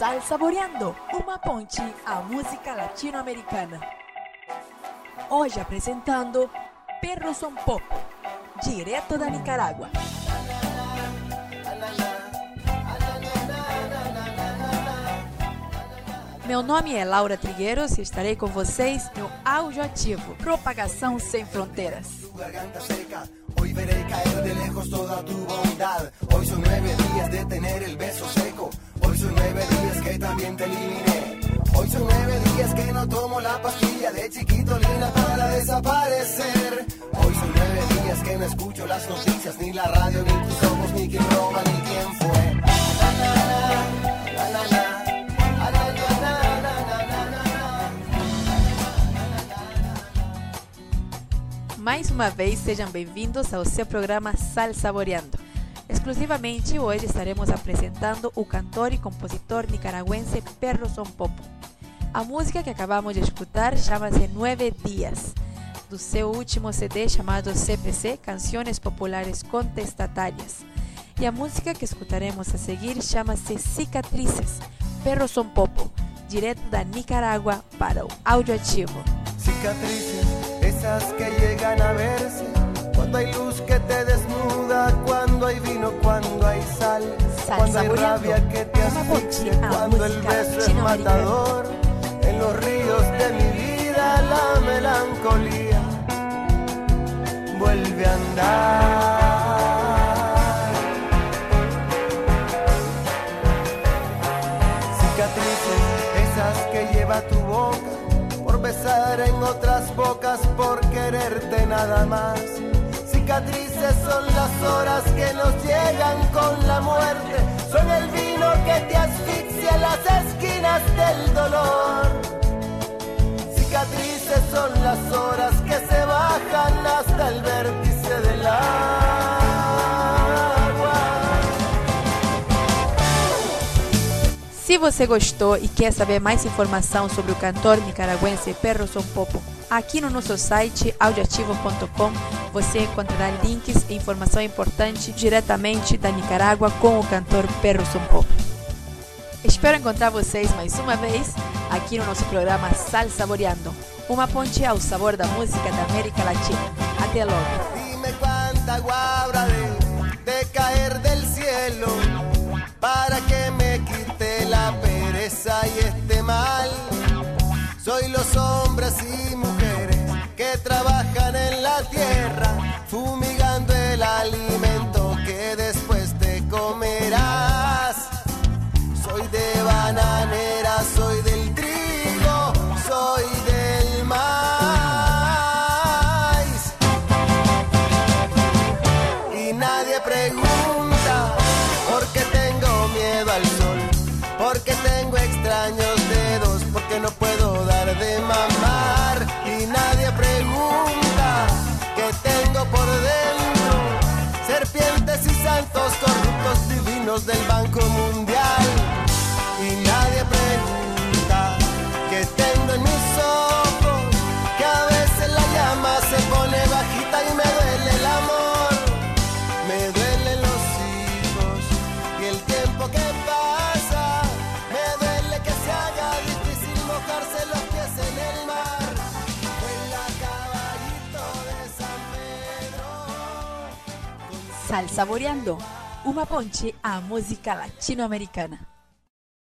Sal Saboreando, uma ponte à música latino-americana. Hoje apresentando Perro Son Pop, direto da Nicarágua. Meu nome é Laura Trigueiros e estarei com vocês no Áudio Ativo, Propagação Sem Fronteiras. Hoy son nueve días de tener el beso seco. Hoy son nueve días también te eliminé. Hoy son nueve días que no tomo la pastilla de chiquitolina para desaparecer. Hoy son nueve días que no escucho las noticias, ni la radio, ni tus ojos, ni quién roba, ni quién fue. Mais uma vez, sejam bem-vindos ao seu programa Sal Saboreando. Exclusivamente hoje estaremos apresentando o cantor e compositor nicaragüense Perro Son Popo. A música que acabamos de escutar chama-se Nueve Dias, do seu último CD chamado CPC Canções Populares Contestatárias. E a música que escutaremos a seguir chama-se Cicatrizes, Perro Son Popo, direto da Nicarágua para o Audioativo. Cicatrices, esas que llegan a verse cuando hay luz que te desnuda, Saboreando. rabia que te asfixia, cuando el beso es matador. En los ríos de mi vida la melancolía vuelve a andar. cicatrices, esas que lleva tu boca, por besar en otras bocas, por quererte nada más. Cicatrices son las horas que nos llegan son las horas que se bajan hasta el vértice del agua. Se você gostou e quer saber mais informação sobre o cantor nicaragüense Perro Son Popo, aqui no nosso site audiativo.com você encontrará links e informação importante diretamente da Nicarágua com o cantor Perro Son Popo. Espero encontrar vocês mais uma vez aqui no nosso programa Sal Saboreando, uma ponte ao sabor da música da América Latina. Até logo! Dime cuánta agua habrá de, de caer del cielo para que me quite la pereza y este mal. Soy los hombres y mujeres que trabajan en la tierra, fumigando porque tengo extraños dedos, porque no puedo dar de mamar. Y nadie pregunta qué tengo por dentro, serpientes y santos corruptos divinos del Banco Mundial. Sal Saboreando, uma ponte à música latino-americana.